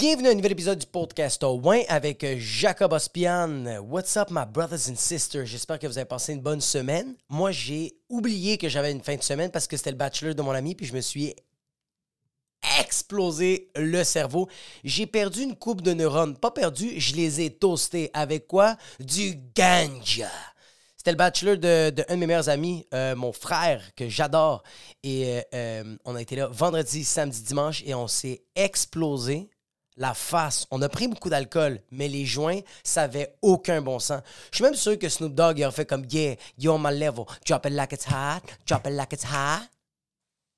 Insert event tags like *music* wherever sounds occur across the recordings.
Bienvenue à un nouvel épisode du podcast au Win avec euh, Jacob Ospian. What's up, my brothers and sisters? J'espère que vous avez passé une bonne semaine. Moi, j'ai oublié que j'avais une fin de semaine parce que c'était le bachelor de mon ami, puis je me suis explosé le cerveau. J'ai perdu une coupe de neurones. Pas perdu, je les ai toastés. Avec quoi? Du ganja. C'était le bachelor de, de un de mes meilleurs amis, euh, mon frère, que j'adore. Et euh, on a été là vendredi, samedi, dimanche, et on s'est explosé la face. On a pris beaucoup d'alcool, mais les joints, ça avait aucun bon sens. Je suis même sûr que Snoop Dogg aurait fait comme Yeah, you're on my level. Drop it like it's hot. Drop it like it's hot.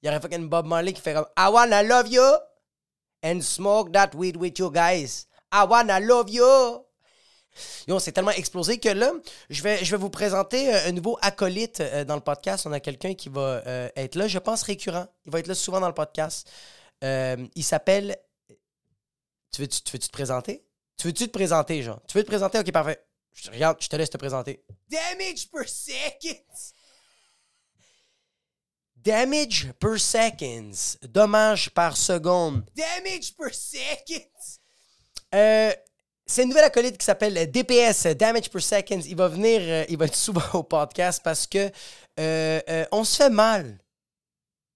Il aurait fait une Bob Marley qui fait comme I wanna love you and smoke that weed with you guys. I wanna love you. Yo, c'est tellement explosé que là, je vais, je vais vous présenter euh, un nouveau acolyte euh, dans le podcast. On a quelqu'un qui va euh, être là, je pense, récurrent. Il va être là souvent dans le podcast. il s'appelle. Tu veux-tu veux -tu te présenter? Tu veux-tu te présenter, genre? Tu veux te présenter? Ok, parfait. Je, regarde, je te laisse te présenter. Damage per second. Damage per seconds. Dommage par seconde. Damage per second. Euh, c'est une nouvelle acolyte qui s'appelle DPS, Damage per Seconds. Il va venir, euh, il va être *laughs* souvent au podcast parce que euh, on se fait mal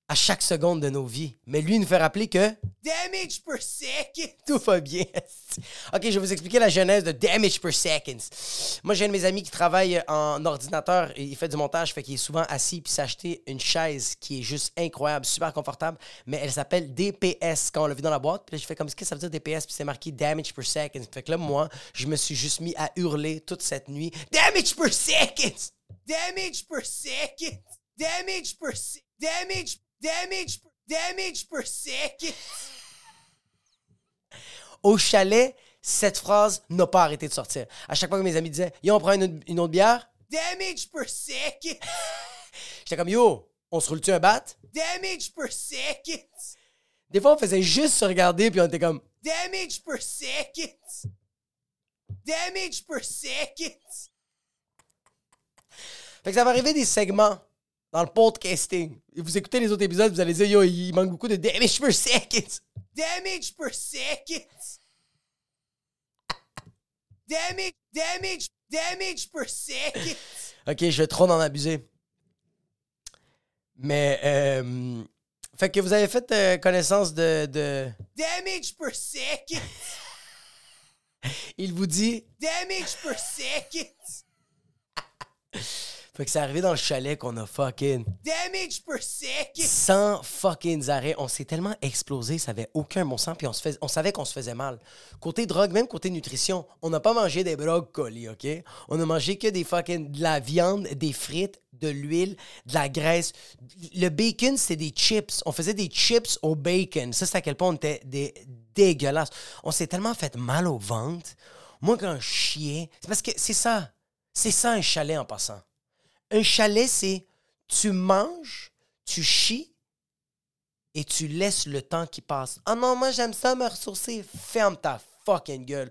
à chaque seconde de nos vies. Mais lui, il nous fait rappeler que Damage per second. *laughs* tout va bien. *laughs* ok, je vais vous expliquer la genèse de Damage per Seconds. Moi, j'ai un de mes amis qui travaille en ordinateur et il fait du montage, fait qu'il est souvent assis puis s'est acheté une chaise qui est juste incroyable, super confortable, mais elle s'appelle DPS quand on l'a vu dans la boîte. Puis là, je fais comme ce que ça veut dire DPS puis c'est marqué Damage per Seconds. Fait que là, moi, je me suis juste mis à hurler toute cette nuit Damage per Seconds. Damage per second. Damage per se- Damage. Damage. Damage per second. Au chalet, cette phrase n'a pas arrêté de sortir. À chaque fois que mes amis disaient Yo, on prend une, autre- bière, Damage per second. j'étais comme Yo, on se roule-tu un bat? Damage per second. Des fois, on faisait juste se regarder puis on était comme Damage per second. Damage per second. Fait que ça va arriver des segments dans le podcasting. Et vous écoutez les autres épisodes, vous allez dire Yo, il manque beaucoup de damage per second. Damage per second. Damage. Damage. Damage per second. Ok, je vais trop en abuser. Mais, euh, fait que vous avez fait euh, connaissance de, de. Damage per second. Il vous dit. Damage per second. Fait que c'est arrivé dans le chalet qu'on a fucking. Damage per second. sans fucking arrêt. On s'est tellement explosé, ça avait aucun bon sens, puis on, se fais- on savait qu'on se faisait mal. Côté drogue, même côté nutrition, on n'a pas mangé des brocolis, OK? On a mangé que des fucking... de la viande, des frites, de l'huile, de la graisse. Le bacon, c'était des chips. On faisait des chips au bacon. Ça, c'est à quel point on était des dégueulasses. On s'est tellement fait mal au ventre. Moi, quand je chiais... C'est parce que c'est ça. C'est ça, un chalet en passant. Un chalet, c'est tu manges, tu chies et tu laisses le temps qui passe. Ah non, moi j'aime ça me ressourcer. Ferme ta fucking gueule.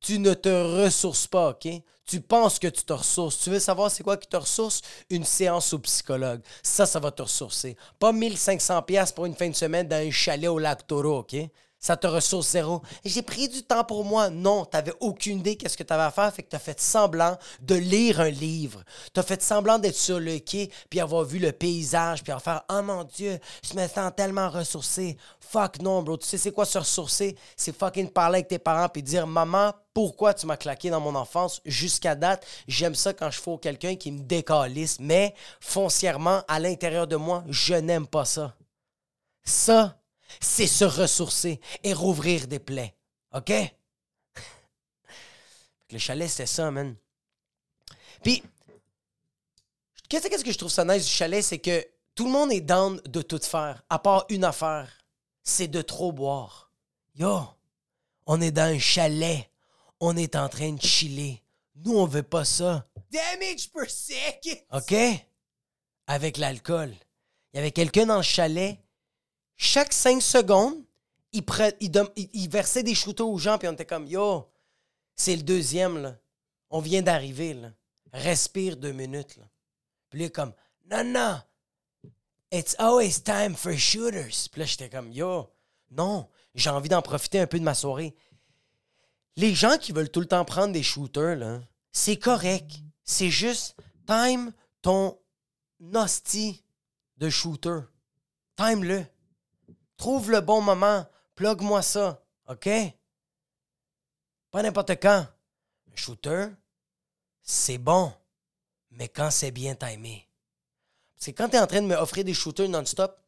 Tu ne te ressources pas, OK? Tu penses que tu te ressources. Tu veux savoir c'est quoi qui te ressource? Une séance au psychologue. Ça, ça va te ressourcer. Pas 1500 pièces pour une fin de semaine dans un chalet au lac Taureau, OK? Ça te ressource zéro. J'ai pris du temps pour moi. Non, t'avais aucune idée qu'est-ce que t'avais à faire, fait que t'as fait semblant de lire un livre. T'as fait semblant d'être sur le quai, puis avoir vu le paysage, puis en faire « Oh mon Dieu, je me sens tellement ressourcé. » Fuck non, bro. Tu sais c'est quoi se ressourcer? C'est fucking parler avec tes parents, puis dire « Maman, pourquoi tu m'as claqué dans mon enfance jusqu'à date? J'aime ça quand je fous quelqu'un qui me décalisse, mais foncièrement, à l'intérieur de moi, je n'aime pas ça. » Ça, c'est se ressourcer et rouvrir des plaies. OK? Le chalet, c'était ça, man. Puis, qu'est-ce qu'est-ce que je trouve ça nice du chalet, c'est que tout le monde est down de tout faire, à part une affaire, c'est de trop boire. Yo, on est dans un chalet, on est en train de chiller. Nous, on veut pas ça. Damage per second. OK? Avec l'alcool. Il y avait quelqu'un dans le chalet. Chaque cinq secondes, il, pre- il, dem- il- il versait des shooters aux gens, puis on était comme Yo, c'est le deuxième, là. On vient d'arriver, là. Respire deux minutes, là. Puis là, comme Non, non. It's always time for shooters. Puis là, j'étais comme Yo, non, J'ai envie d'en profiter un peu de ma soirée. Les gens qui veulent tout le temps prendre des shooters, là, c'est correct. C'est juste time ton hostie de shooter. Time-le. Trouve le bon moment. Plug-moi ça. OK? Pas n'importe quand. Un shooter, c'est bon. Mais quand c'est bien timé. Parce que quand tu es en train de me offrir des shooters non-stop,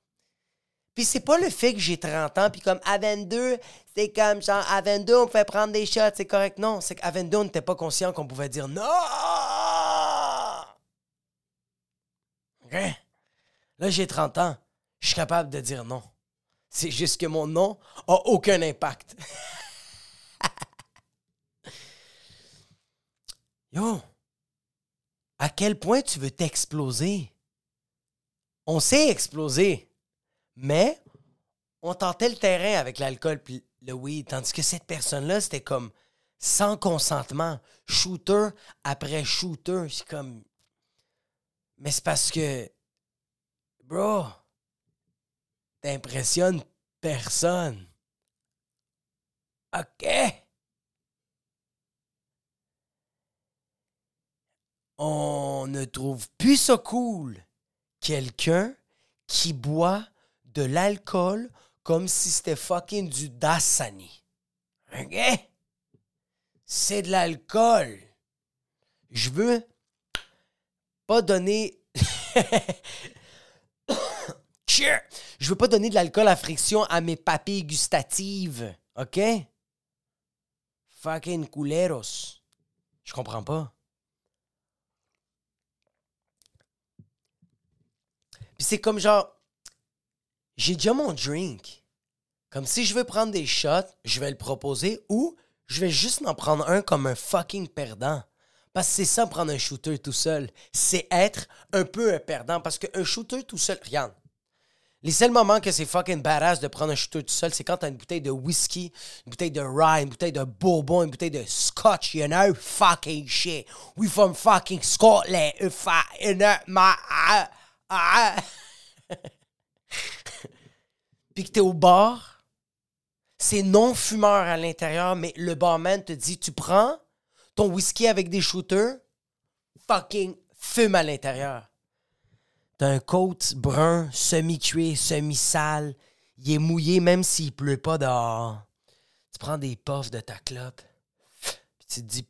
puis c'est pas le fait que j'ai 30 ans, puis comme à 22, c'est comme genre à 22, on pouvait prendre des shots, c'est correct. Non, c'est qu'à 22, on n'était pas conscient qu'on pouvait dire non. OK? Là, j'ai 30 ans. Je suis capable de dire non. C'est juste que mon non a aucun impact. *laughs* Yo, à quel point tu veux t'exploser? On sait exploser, mais on tentait le terrain avec l'alcool puis le weed, tandis que cette personne-là, c'était comme sans consentement, shooter après shooter. C'est comme. Mais c'est parce que. Bro, t'impressionnes personne. OK? On ne trouve plus ça cool. Quelqu'un qui boit de l'alcool comme si c'était fucking du Dasani. OK? C'est de l'alcool. Je veux pas donner. *coughs* Cheer! Je veux pas donner de l'alcool à friction à mes papilles gustatives. OK? Fucking culeros. Je comprends pas. Puis c'est comme genre. J'ai déjà mon drink. Comme si je veux prendre des shots, je vais le proposer ou je vais juste m'en prendre un comme un fucking perdant. Parce que c'est ça, prendre un shooter tout seul. C'est être un peu un perdant. Parce qu'un shooter tout seul, regarde. Les seuls moments que c'est fucking badass de prendre un shooter tout seul, c'est quand t'as une bouteille de whisky, une bouteille de rye, une bouteille de bourbon, une bouteille de scotch, you know? Fucking shit. We from fucking Scotland. If I, know, my, ah, ah. *laughs* Puis que t'es au bar, c'est non-fumeur à l'intérieur, mais le barman te dit, tu prends ton whisky avec des shooters, fucking fume à l'intérieur. T'as un coat brun, semi-cuit, semi-sale. Il est mouillé même s'il pleut pas dehors. Tu prends des puffs de ta clope. Puis tu te dis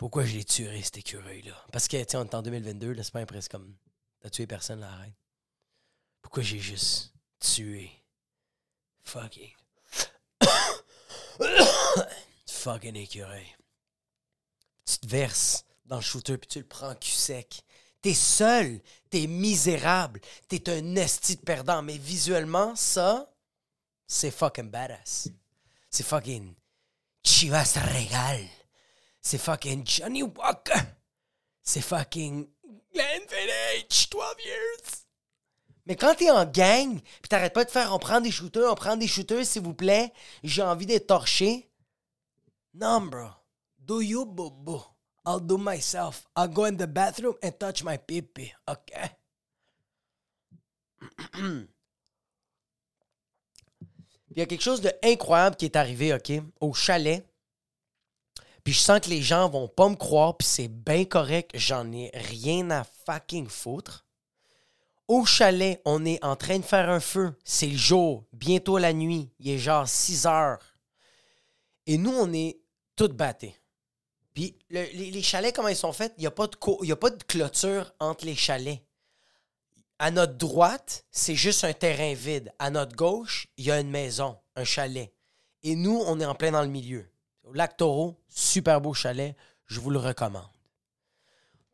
pourquoi je l'ai tué cet écureuil-là? Parce que, tu on est en 2022, là, c'est pas presque comme t'as tué personne, là, arrête. Pourquoi j'ai juste tué? Fucking. *coughs* Fucking écureuil. Tu te verses dans le shooter puis tu le prends cul sec. T'es seul, t'es misérable, t'es un esti de perdant. Mais visuellement, ça, c'est fucking badass. C'est fucking Chivas Regal. C'est fucking Johnny Walker. C'est fucking Glenfiddich, 12 years. Mais quand t'es en gang, pis t'arrêtes pas de faire on prend des shooters, on prend des shooters, s'il vous plaît, j'ai envie d'être torché. Non, bro. Do you, boo I'll do myself. I'll go in the bathroom and touch my pee-pee, okay? *clears throat* Il y a quelque chose d'incroyable qui est arrivé, OK, au chalet. Puis je sens que les gens vont pas me croire, puis c'est bien correct, j'en ai rien à fucking foutre. Au chalet, on est en train de faire un feu. C'est le jour, bientôt la nuit. Il est genre 6 heures. Et nous, on est toutes battés. Les, chalets, comment ils sont faits? Il n'y a, pas de a pas de clôture entre les chalets. À notre droite, c'est juste un terrain vide. À notre gauche, il y a une maison, un chalet. Et nous, on est en plein dans le milieu. Lac Taureau, super beau chalet, je vous le recommande.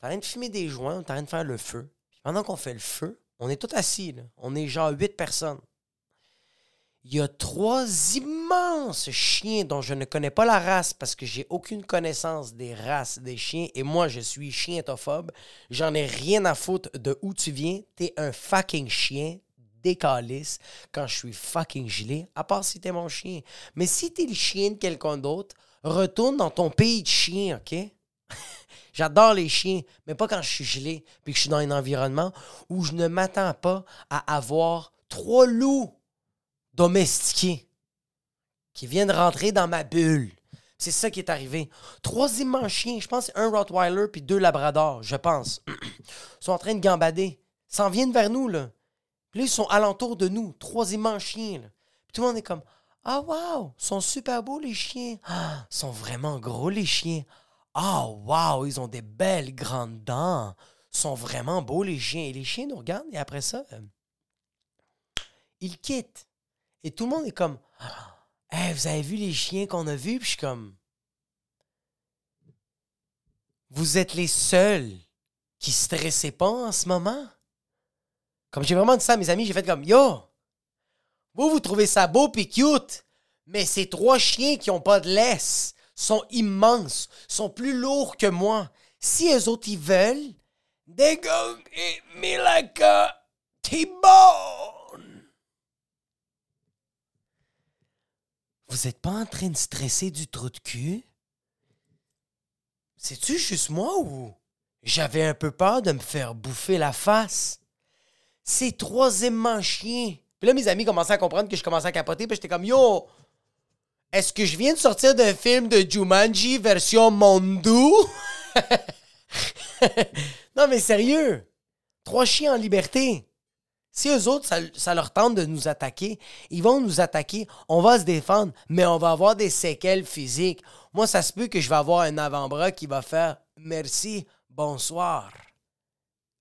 On est en train de fumer des joints, on est en train de faire le feu. pendant qu'on fait le feu, on est tous assis. Là. On est genre huit personnes. Il y a trois immenses chiens dont je ne connais pas la race parce que j'ai aucune connaissance des races des chiens et moi je suis chientophobe. J'en ai rien à foutre de où tu viens. T'es un fucking chien décalisse quand je suis fucking gelé, à part si t'es mon chien. Mais si t'es le chien de quelqu'un d'autre, retourne dans ton pays de chien, OK? *laughs* J'adore les chiens, mais pas quand je suis gelé puis que je suis dans un environnement où je ne m'attends pas à avoir trois loups domestiqués qui viennent rentrer dans ma bulle. C'est ça qui est arrivé. Trois immenses chiens, je pense un Rottweiler puis deux Labradors, je pense, *clears throat* sont en train de gambader. S'en viennent vers nous, là. Puis là, ils sont alentour de nous. Trois immenses chiens, là. Puis tout le monde est comme Ah, wow, ils sont super beaux, les chiens. Ah, ils sont vraiment gros, les chiens. Ah, wow, ils ont des belles grandes dents. Ils sont vraiment beaux, les chiens. Et les chiens nous regardent et après ça, euh, ils quittent. Et tout le monde est comme Hey, vous avez vu les chiens qu'on a vus? Puis je suis comme Vous êtes les seuls qui stressaient pas en ce moment? Comme j'ai vraiment dit ça à mes amis, j'ai fait comme Yo! Vous, vous trouvez ça beau pis cute, mais ces trois chiens qui ont pas de laisse sont immenses, sont plus lourds que moi. Si eux autres ils veulent, they go eat me like a T-bone. Vous êtes pas en train de stresser du trou de cul? C'est-tu juste moi ou j'avais un peu peur de me faire bouffer la face? C'est troisièmement chien. Puis là, mes amis commençaient à comprendre que je commençais à capoter, puis j'étais comme Yo! Est-ce que je viens de sortir d'un film de Jumanji version Mondou? *laughs* non, mais sérieux! Trois chiens en liberté. Si eux autres, ça, leur tente de nous attaquer, ils vont nous attaquer, on va se défendre, mais on va avoir des séquelles physiques. Moi, ça se peut que je vais avoir un avant-bras qui va faire merci, bonsoir,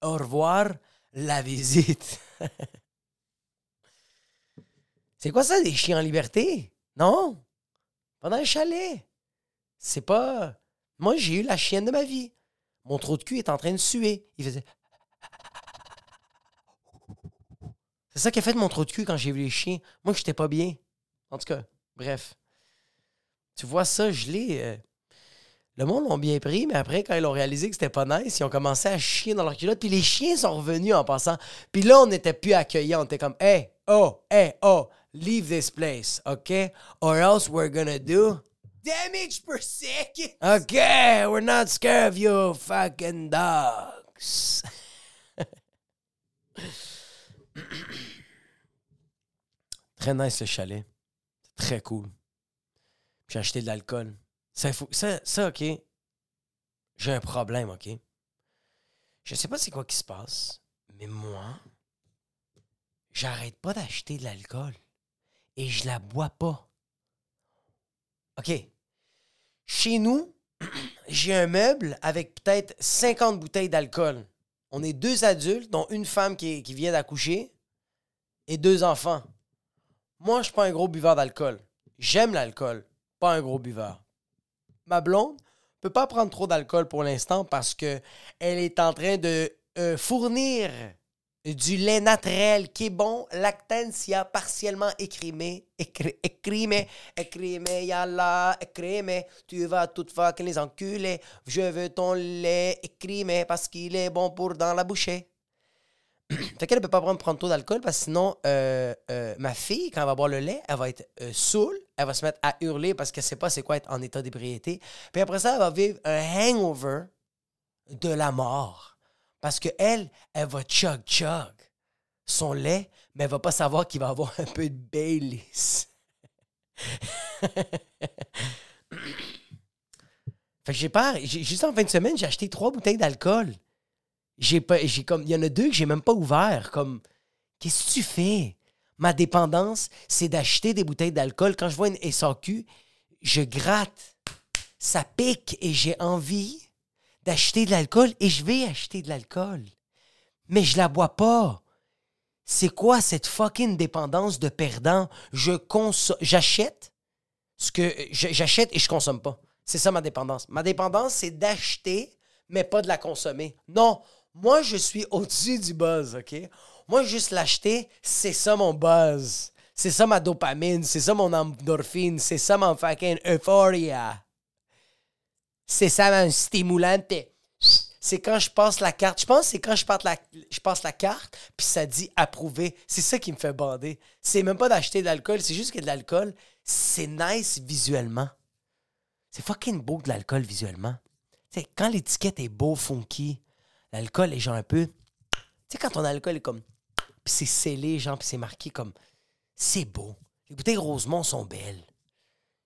au revoir, la visite. *laughs* C'est quoi ça, des chiens en liberté? Non. Pas dans le chalet. C'est pas. Moi, j'ai eu la chienne de ma vie. Mon trou de cul est en train de suer. Il faisait. C'est ça qui a fait mon trou de cul quand j'ai vu les chiens. Moi, j'étais pas bien. En tout cas, bref. Tu vois ça, je l'ai. euh, Le monde l'ont bien pris, mais après, quand ils ont réalisé que c'était pas nice, ils ont commencé à chier dans leur culotte. Puis les chiens sont revenus en passant. Puis là, on n'était plus accueillants. On était comme, hey, oh, hey, oh, leave this place, OK? Or else we're gonna do. Damage per second. Okay, we're not scared of you fucking dogs. *laughs* Très nice le chalet. Très cool. J'ai acheté de l'alcool. Ça, ça, ça, OK. J'ai un problème, OK? Je sais pas c'est quoi qui se passe, mais moi, j'arrête pas d'acheter de l'alcool. Et je la bois pas. OK. Chez nous, *clears throat* j'ai un meuble avec peut-être 50 bouteilles d'alcool. On est deux adultes, dont une femme qui vient d'accoucher, et deux enfants. Moi, je suis pas un gros buveur d'alcool. J'aime l'alcool, pas un gros buveur. Ma blonde peut pas prendre trop d'alcool pour l'instant parce que elle est en train de euh, fournir du lait naturel qui est bon, lactancia partiellement écrémé, écré- écrémé, écrémé, yalla, écrémé, tu vas tout fucking les enculer, je veux ton lait écrémé parce qu'il est bon pour dans la bouchée. *clears throat* fait qu'elle ne peut pas prendre, trop d'alcool parce que sinon, euh, euh, ma fille, quand elle va boire le lait, elle va être euh, saoule, elle va se mettre à hurler parce qu'elle sait pas c'est quoi être en état d'ébriété. Puis après ça, elle va vivre un hangover de la mort. Parce que elle, va chug chug son lait, mais elle va pas savoir qu'il va avoir *laughs* un peu de Baileys. *laughs* fait que j'ai peur. Juste en fin de semaine, j'ai acheté trois bouteilles d'alcool. J'ai pas, j'ai comme, il y en a deux que j'ai même pas ouvert. Comme, qu'est-ce que tu fais? Ma dépendance, c'est d'acheter des bouteilles d'alcool. Quand je vois une SAQ, je gratte. Ça pique et j'ai envie d'acheter de l'alcool et je vais acheter de l'alcool. Mais je la bois pas. C'est quoi cette fucking dépendance de perdant? Je conso- j'achète ce que j'achète et je consomme pas. C'est ça ma dépendance. Ma dépendance, c'est d'acheter, mais pas de la consommer. Non, moi, je suis au-dessus du buzz, OK? Moi, juste l'acheter, c'est ça mon buzz. C'est ça ma dopamine, c'est ça mon endorphine, c'est ça mon fucking euphoria. C'est ça mon stimulante. C'est quand je passe la carte. Je pense que c'est quand je passe la, carte, puis ça dit approuvé. C'est ça qui me fait bander. C'est même pas d'acheter de l'alcool, c'est juste que de l'alcool, c'est nice visuellement. C'est fucking beau de l'alcool visuellement. Tu sais, quand l'étiquette est beau, funky, l'alcool est genre un peu. Tu sais, quand ton alcool est comme. Puis c'est scellé, genre, puis c'est marqué comme. C'est beau. Les bouteilles Rosemont sont belles.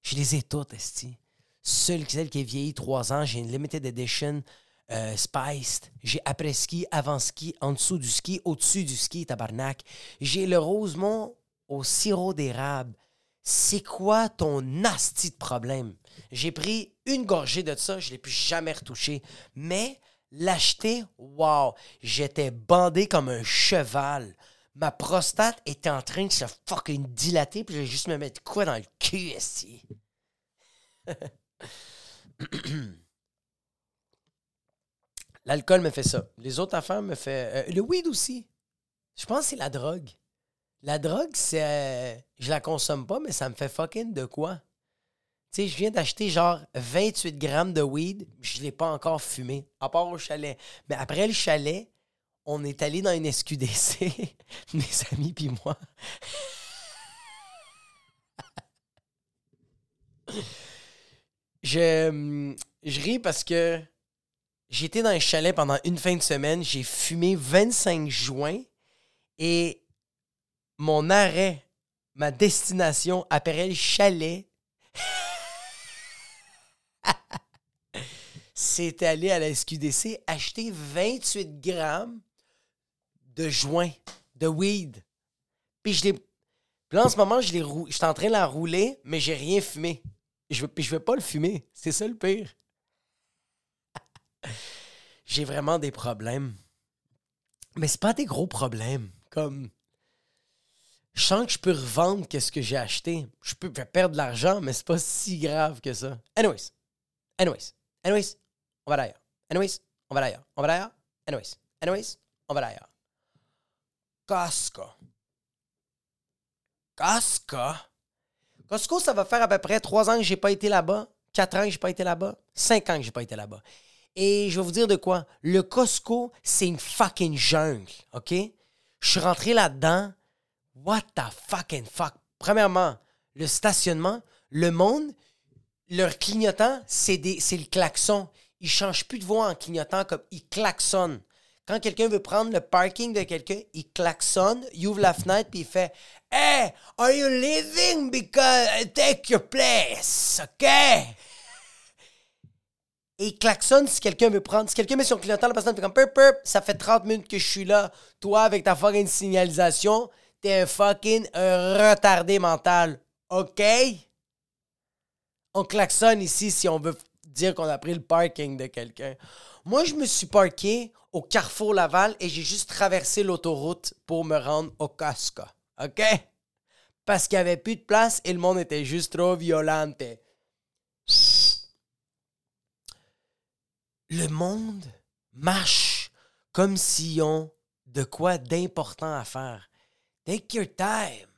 Je les ai toutes, esti. Seule celle qui est vieillie trois ans, j'ai une limited edition euh, spiced. J'ai après ski, avant ski, en dessous du ski, au-dessus du ski, tabarnak. J'ai le Rosemont au sirop d'érable. C'est quoi ton nasty de problème? J'ai pris une gorgée de ça, je ne l'ai plus jamais retouché. Mais l'acheter, wow, j'étais bandé comme un cheval. Ma prostate était en train de se fucking dilater, puis je vais juste me mettre quoi dans le cul, ici? *clears throat* L'alcool me fait ça. Les autres affaires me fait. euh, le weed aussi. Je pense que c'est la drogue. La drogue, c'est. euh, je la consomme pas, mais ça me fait fucking de quoi? Tu sais, je viens d'acheter genre 28 grammes de weed. Je l'ai pas encore fumé, à part au chalet. Mais après le chalet, on est allé dans une SQDC, *laughs* mes amis puis moi. je, je ris parce que j'étais dans un chalet pendant une fin de semaine. J'ai fumé 25 joints et mon arrêt, ma destination après le chalet, c'est aller à la SQDC acheter 28 grammes de joints, de weed. Puis je l'ai. Puis là, en ce moment, je l'ai rou- je suis en train de la rouler, mais j'ai rien fumé. Je puis je veux pas le fumer. C'est ça le pire. *laughs* j'ai vraiment des problèmes. Mais c'est pas des gros problèmes. Comme. Je sens que je peux revendre qu'est-ce que j'ai acheté. Je peux vais perdre de l'argent, mais c'est pas si grave que ça. Anyways. Anyways. Anyways. On va d'ailleurs. Anyways. On va d'ailleurs. On va. Anyways. Anyways. On va d'ailleurs. Costco. Costco. Costco, ça va faire à peu près trois ans que j'ai pas été là-bas, quatre ans que j'ai pas été là-bas, cinq ans que j'ai pas été là-bas. Et je vais vous dire de quoi. Le Costco, c'est une fucking jungle, OK? Je suis rentré là-dedans. What the fucking fuck? Premièrement, le stationnement, le monde, leur clignotant, c'est le klaxon. Ils changent plus de voix en clignotant comme ils klaxonnent. Quand quelqu'un veut prendre le parking de quelqu'un, il klaxonne, il ouvre la fenêtre puis il fait Hey, are you leaving? Because I take your place? OK? Et il klaxonne si quelqu'un veut prendre. Si quelqu'un met son clignotant, la personne fait comme purp, purp, ça fait 30 minutes que je suis là. Toi, avec ta fucking signalisation, t'es un fucking retardé mental. OK? On klaxonne ici si on veut dire qu'on a pris le parking de quelqu'un. Moi, je me suis parké au Carrefour Laval et j'ai juste traversé l'autoroute pour me rendre au Costco. OK? Parce qu'il n'y avait plus de place et le monde était juste trop violente. Le monde marche comme s'ils ont de quoi d'important à faire. Take your time.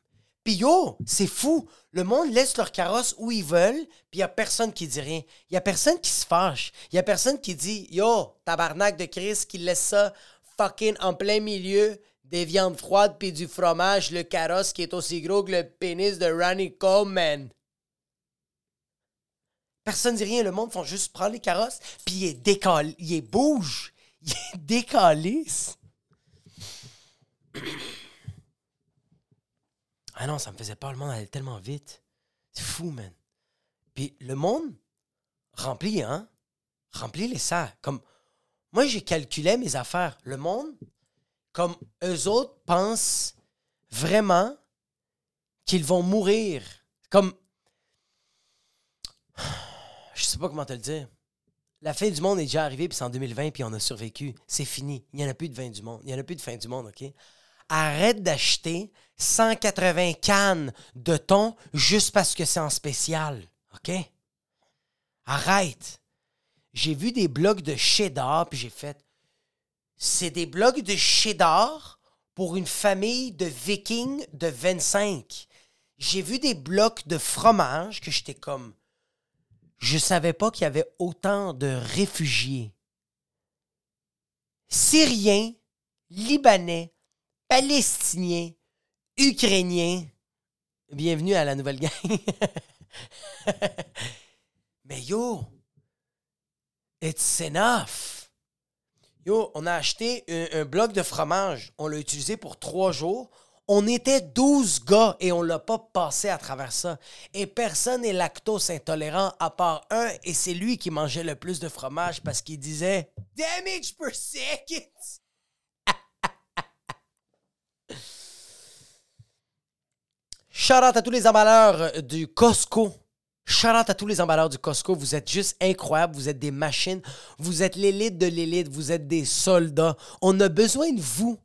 Puis yo, c'est fou. Le monde laisse leur carrosse où ils veulent, puis il a personne qui dit rien. Il n'y a personne qui se fâche. Il n'y a personne qui dit Yo, tabarnak de Chris, qui laisse ça fucking en plein milieu des viandes froides puis du fromage, le carrosse qui est aussi gros que le pénis de Ronnie Coleman. Personne dit rien. Le monde font juste prendre les carrosses, puis il est. Il bouge. Il est. *laughs* Ah non, ça me faisait peur. Le monde allait tellement vite. C'est fou, man. Puis le monde remplit, hein? Remplit les sacs. Comme moi, j'ai calculé mes affaires. Le monde, comme eux autres, pensent vraiment qu'ils vont mourir. Comme. Je sais pas comment te le dire. La fin du monde est déjà arrivée, puis c'est en 2020, puis on a survécu. C'est fini. Il n'y en a plus de fin du monde. Il n'y en a plus de fin du monde, OK? Arrête d'acheter 180 cannes de thon juste parce que c'est en spécial, OK? Arrête. J'ai vu des blocs de cheddar, puis j'ai fait... C'est des blocs de cheddar pour une famille de vikings de 25. J'ai vu des blocs de fromage que j'étais comme... Je savais pas qu'il y avait autant de réfugiés. Syriens, Libanais, Palestiniens, Ukrainiens. Bienvenue à la nouvelle gang. *laughs* Mais yo, it's enough. Yo, on a acheté un, un bloc de fromage. On l'a utilisé pour trois jours. On était 12 gars et on l'a pas passé à travers ça. Et personne n'est lactose intolérant à part un et c'est lui qui mangeait le plus de fromage parce qu'il disait Damage per second. Shout out à tous les emballeurs du Costco. Shout out à tous les emballeurs du Costco. Vous êtes juste incroyables. Vous êtes des machines. Vous êtes l'élite de l'élite. Vous êtes des soldats. On a besoin de vous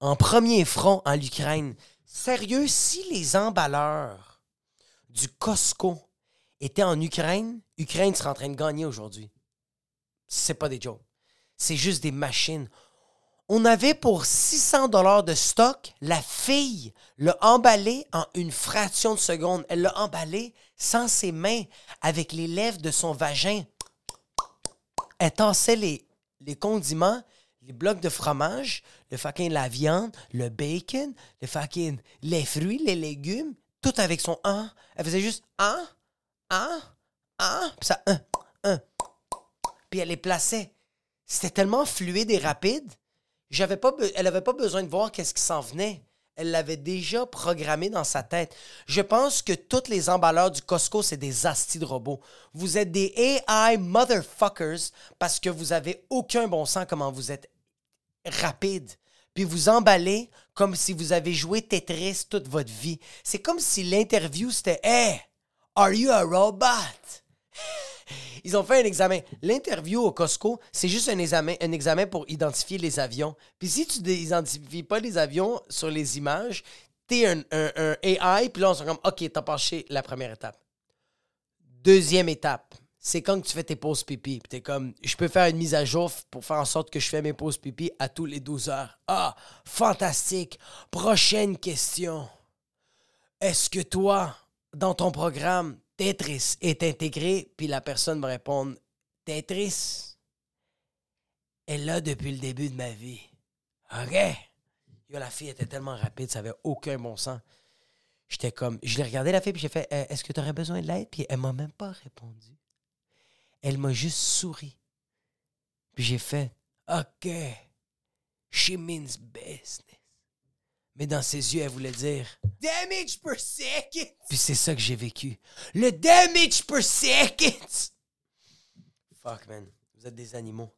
en premier front en Ukraine. Sérieux, si les emballeurs du Costco étaient en Ukraine, Ukraine serait en train de gagner aujourd'hui. C'est pas des jokes. C'est juste des machines. On avait pour 600 dollars de stock, la fille l'a emballé en une fraction de seconde. Elle l'a emballé sans ses mains, avec les lèvres de son vagin. Elle tassait les, les condiments, les blocs de fromage, le fucking la viande, le bacon, le fucking les fruits, les légumes, tout avec son un. Elle faisait juste un, un, un, puis ça un, un. Puis elle les plaçait. C'était tellement fluide et rapide. Elle n'avait pas besoin de voir qu'est-ce qui s'en venait. Elle l'avait déjà programmé dans sa tête. Je pense que tous les emballeurs du Costco, c'est des astis de robots. Vous êtes des AI motherfuckers parce que vous avez aucun bon sens comment vous êtes rapide. Puis vous emballez comme si vous avez joué Tetris toute votre vie. C'est comme si l'interview c'était Hey, are you a robot? *laughs* Ils ont fait un examen. L'interview au Costco, c'est juste un examen, pour identifier les avions. Puis si tu n'identifies pas les avions sur les images, t'es un, un, AI, puis là, on se comme, OK, t'as passé la première étape. Deuxième étape, c'est quand tu fais tes pauses pipi. Puis t'es comme, je peux faire une mise à jour pour faire en sorte que je fais mes pauses pipi à tous les 12 heures. Ah, fantastique. Prochaine question. Est-ce que toi, dans ton programme, Tetris est intégré? Puis la personne va répondre, Tetris est là depuis le début de ma vie. OK? La fille était tellement rapide, ça avait aucun bon sens. J'étais comme, je l'ai regardé la fille, puis j'ai fait, Euh, est-ce que tu aurais besoin de l'aide? Puis elle m'a même pas répondu. Elle m'a juste souri. Puis j'ai fait, OK, she means business. Mais dans ses yeux, elle voulait dire, Damage per second. puis c'est ça que j'ai vécu. Le damage per second! Fuck, man. Vous êtes des animaux.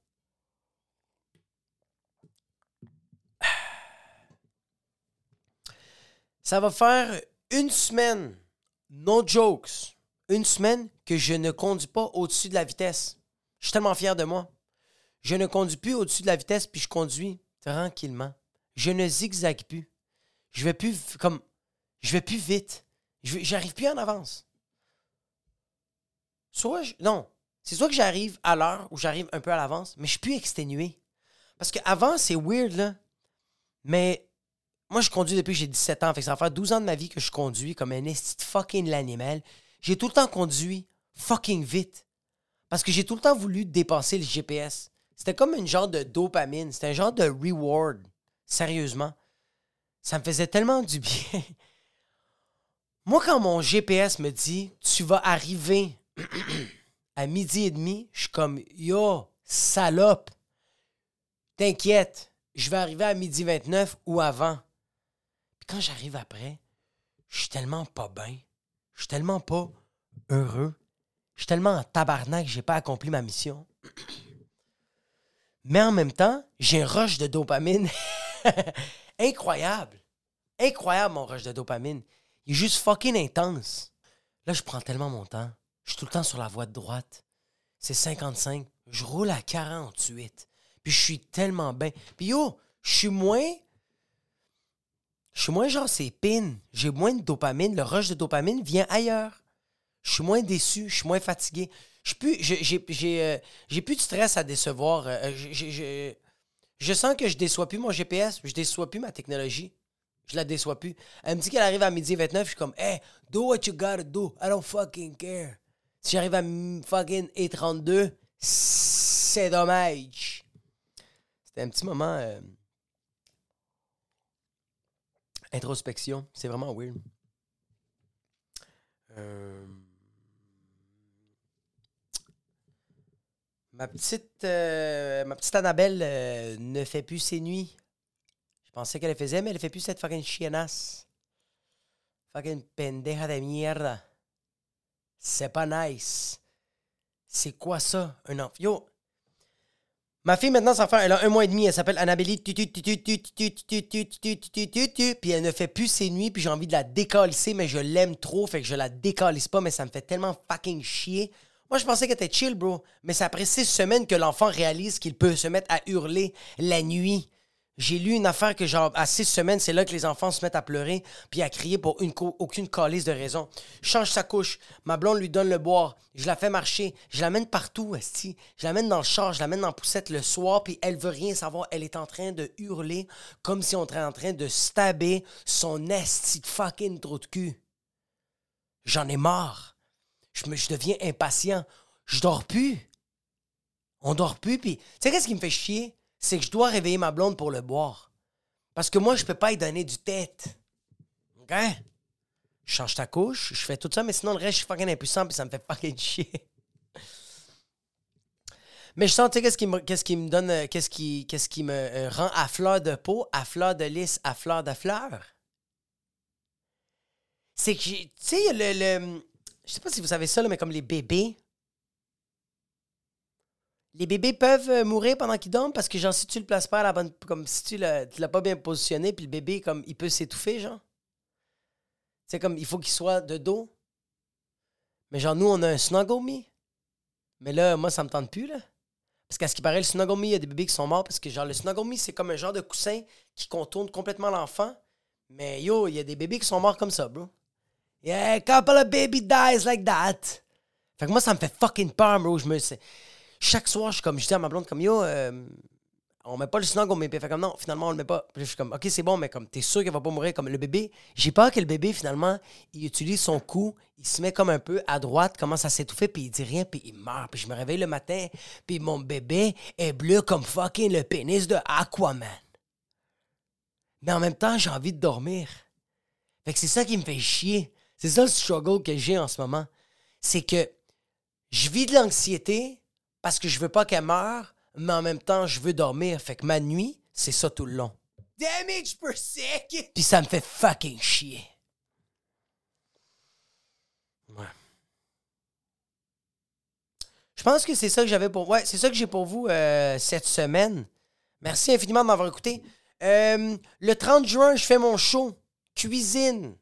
Ça va faire une semaine, no jokes, une semaine que je ne conduis pas au-dessus de la vitesse. Je suis tellement fier de moi. Je ne conduis plus au-dessus de la vitesse, puis je conduis tranquillement. Je ne zigzague plus. Je vais plus comme je vais plus vite. J'arrive plus en avance. Soit je- non, c'est soit que j'arrive à l'heure ou j'arrive un peu à l'avance, mais je suis plus exténué. Parce qu'avant, c'est weird, là. Mais moi, je conduis depuis que j'ai 17 ans. Fait ça va faire 12 ans de ma vie que je conduis comme un esti fucking l'animal. J'ai tout le temps conduit fucking vite. Parce que j'ai tout le temps voulu dépasser le GPS. C'était comme une genre de dopamine. C'était un genre de reward. Sérieusement. Ça me faisait tellement du bien. *laughs* Moi, quand mon GPS me dit tu vas arriver à midi et demi, je suis comme yo, salope. T'inquiète, je vais arriver à midi 29 ou avant. Puis quand j'arrive après, je suis tellement pas bien. Je suis tellement pas heureux. Je suis tellement en tabarnak que j'ai pas accompli ma mission. *clears throat* Mais en même temps, j'ai un rush de dopamine. *laughs* Incroyable. Incroyable, mon rush de dopamine. Il est juste fucking intense. Là, je prends tellement mon temps. Je suis tout le temps sur la voie de droite. C'est 55. Je roule à 48. Puis je suis tellement bien. Puis yo, je suis moins. Je suis moins genre c'est pin. J'ai moins de dopamine. Le rush de dopamine vient ailleurs. Je suis moins déçu. Je suis moins fatigué. Plus- j'ai- j'ai, euh, j'ai plus de stress à décevoir. Euh, je sens que je déçois plus mon GPS. Je déçois plus ma technologie. Je la déçois plus. Elle me dit qu'elle arrive à midi 29. Je suis comme, hey, do what you gotta do. I don't fucking care. Si j'arrive à fucking E32, c'est dommage. C'était un petit moment. euh, introspection. C'est vraiment weird. Euh, Ma petite, euh, ma petite Annabelle euh, ne fait plus ses nuits. Je pensais qu'elle le faisait, mais elle fait plus cette fucking chiennasse. Fucking pendeja de mierda. C'est pas nice. C'est quoi ça, un enfant? Yo, Ma fille, maintenant, ça fait, elle a un mois et demi, elle s'appelle Annabelle. Puis elle ne fait plus ses nuits, puis j'ai envie de la décalisser, mais je l'aime trop, fait que je la décalisse pas, mais ça me fait tellement fucking chier. Moi, je pensais qu'elle était chill, bro. Mais c'est après six semaines que l'enfant réalise qu'il peut se mettre à hurler la nuit. J'ai lu une affaire que, genre, à six semaines, c'est là que les enfants se mettent à pleurer puis à crier pour une aucune calice de raison. change sa couche. Ma blonde lui donne le boire. Je la fais marcher. Je l'amène partout, esti. Je l'amène dans le char, je l'amène dans la poussette le soir, puis elle veut rien savoir. Elle est en train de hurler comme si on était en train de stabber son esti de fucking trou de cul. J'en ai marre. Je, me, je deviens impatient. Je dors plus. On dort plus, puis... Tu sais qu'est-ce qui me fait chier? c'est que je dois réveiller ma blonde pour le boire. Parce que moi, je peux pas y donner du tête. OK? Je change ta couche, je fais tout ça, mais sinon, le reste, je suis fucking impuissant, puis ça me fait fucking *laughs* chier. Mais je sens, tu sais, qu'est-ce qui me, qui me donne, euh, qu'est-ce qui, qui me euh, rend à fleur de peau, à fleur de lys, à fleur de fleur? C'est que, tu sais, le, je sais pas si vous savez ça, mais comme les bébés, les bébés peuvent euh, mourir pendant qu'ils dorment parce que, genre, si tu le places pas à la bonne. Comme si tu l'as, l'as pas bien positionné, puis le bébé, comme, il peut s'étouffer, genre. C'est comme, il faut qu'il soit de dos. Mais genre, nous, on a un snuggle me. Mais là, moi, ça me tente plus, là. Parce qu'à ce qui paraît, le snuggle me, il y a des bébés qui sont morts parce que, genre, le snuggle c'est comme un genre de coussin qui contourne complètement l'enfant. Mais yo, il y a des bébés qui sont morts comme ça, bro. Yeah, couple of baby dies like that. Fait que moi, ça me fait fucking peur, bro. Je me chaque soir, je suis comme, je dis à ma blonde, comme, yo, euh, on met pas le snug, on met. fait comme, non, finalement, on le met pas. Je suis comme, ok, c'est bon, mais comme, t'es sûr qu'elle va pas mourir comme le bébé? J'ai peur que le bébé, finalement, il utilise son cou, il se met comme un peu à droite, commence à s'étouffer, puis il dit rien, puis il meurt. Puis je me réveille le matin, puis mon bébé est bleu comme fucking le pénis de Aquaman. Mais en même temps, j'ai envie de dormir. Fait que c'est ça qui me fait chier. C'est ça le struggle que j'ai en ce moment. C'est que je vis de l'anxiété, parce que je veux pas qu'elle meure, mais en même temps, je veux dormir. Fait que ma nuit, c'est ça tout le long. Damage per second! Puis ça me fait fucking chier. Ouais. Je pense que c'est ça que j'avais pour. Ouais, c'est ça que j'ai pour vous euh, cette semaine. Merci infiniment de m'avoir écouté. Euh, le 30 juin, je fais mon show cuisine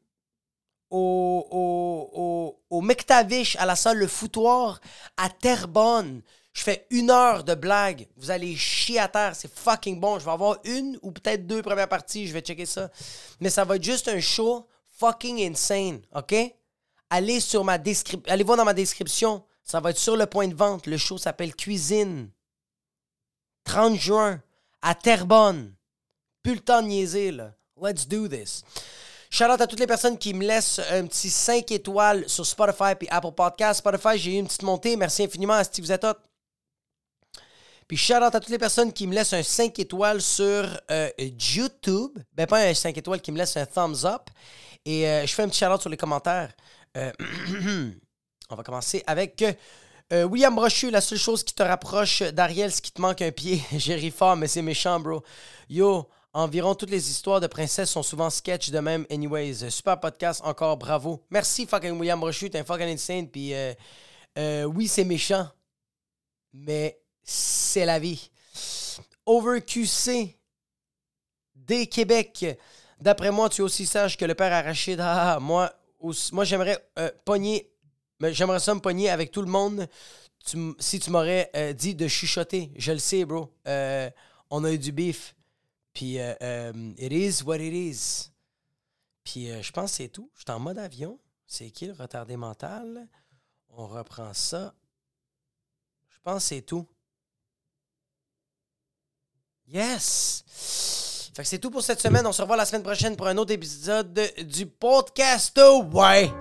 au, au, au, McTavish à la salle Le Foutoir à Terrebonne. Je fais une heure de blague. Vous allez chier à terre. C'est fucking bon. Je vais avoir une ou peut-être deux premières parties. Je vais checker ça. Mais ça va être juste un show fucking insane. OK? Allez sur ma. Allez voir dans ma description. Ça va être sur le point de vente. Le show s'appelle Cuisine. 30 juin à Terrebonne. Plus le temps de niaiser. Let's do this. Shout out à toutes les personnes qui me laissent un petit 5 étoiles sur Spotify et Apple Podcast. Spotify, j'ai eu une petite montée. Merci infiniment vous êtes hot. Puis shout out à toutes les personnes qui me laissent un 5 étoiles sur euh, YouTube. Ben pas un 5 étoiles, qui me laissent un thumbs up. Et euh, je fais un petit shout out sur les commentaires. Euh, *clears throat* on va commencer avec William Brochu. La seule chose qui te rapproche d'Ariel, c'est qu'il te manque un pied. J'ai ri fort, mais c'est méchant, bro. Yo, environ toutes les histoires de princesses sont souvent sketch de même, anyways. Super podcast, encore bravo. Merci, fucking William Brochu. T'es un fucking insane. Puis oui, c'est méchant. Mais c'est la vie. OverQC des Québec. D'après moi, tu es aussi sage que le père Arachide. Ah, ah moi, moi j'aimerais euh, pogner. J'aimerais ça me pogner avec tout le monde si tu m'aurais euh, dit de chuchoter. Je le sais, bro. Euh, on a eu du beef. Puis, it is what it is. Puis, je pense que c'est tout. Je suis en mode avion. C'est qui le retardé mental? On reprend ça. Je pense que c'est tout. Yes! Fait que c'est tout pour cette semaine. On se revoit la semaine prochaine pour un autre épisode du podcast. Ouais!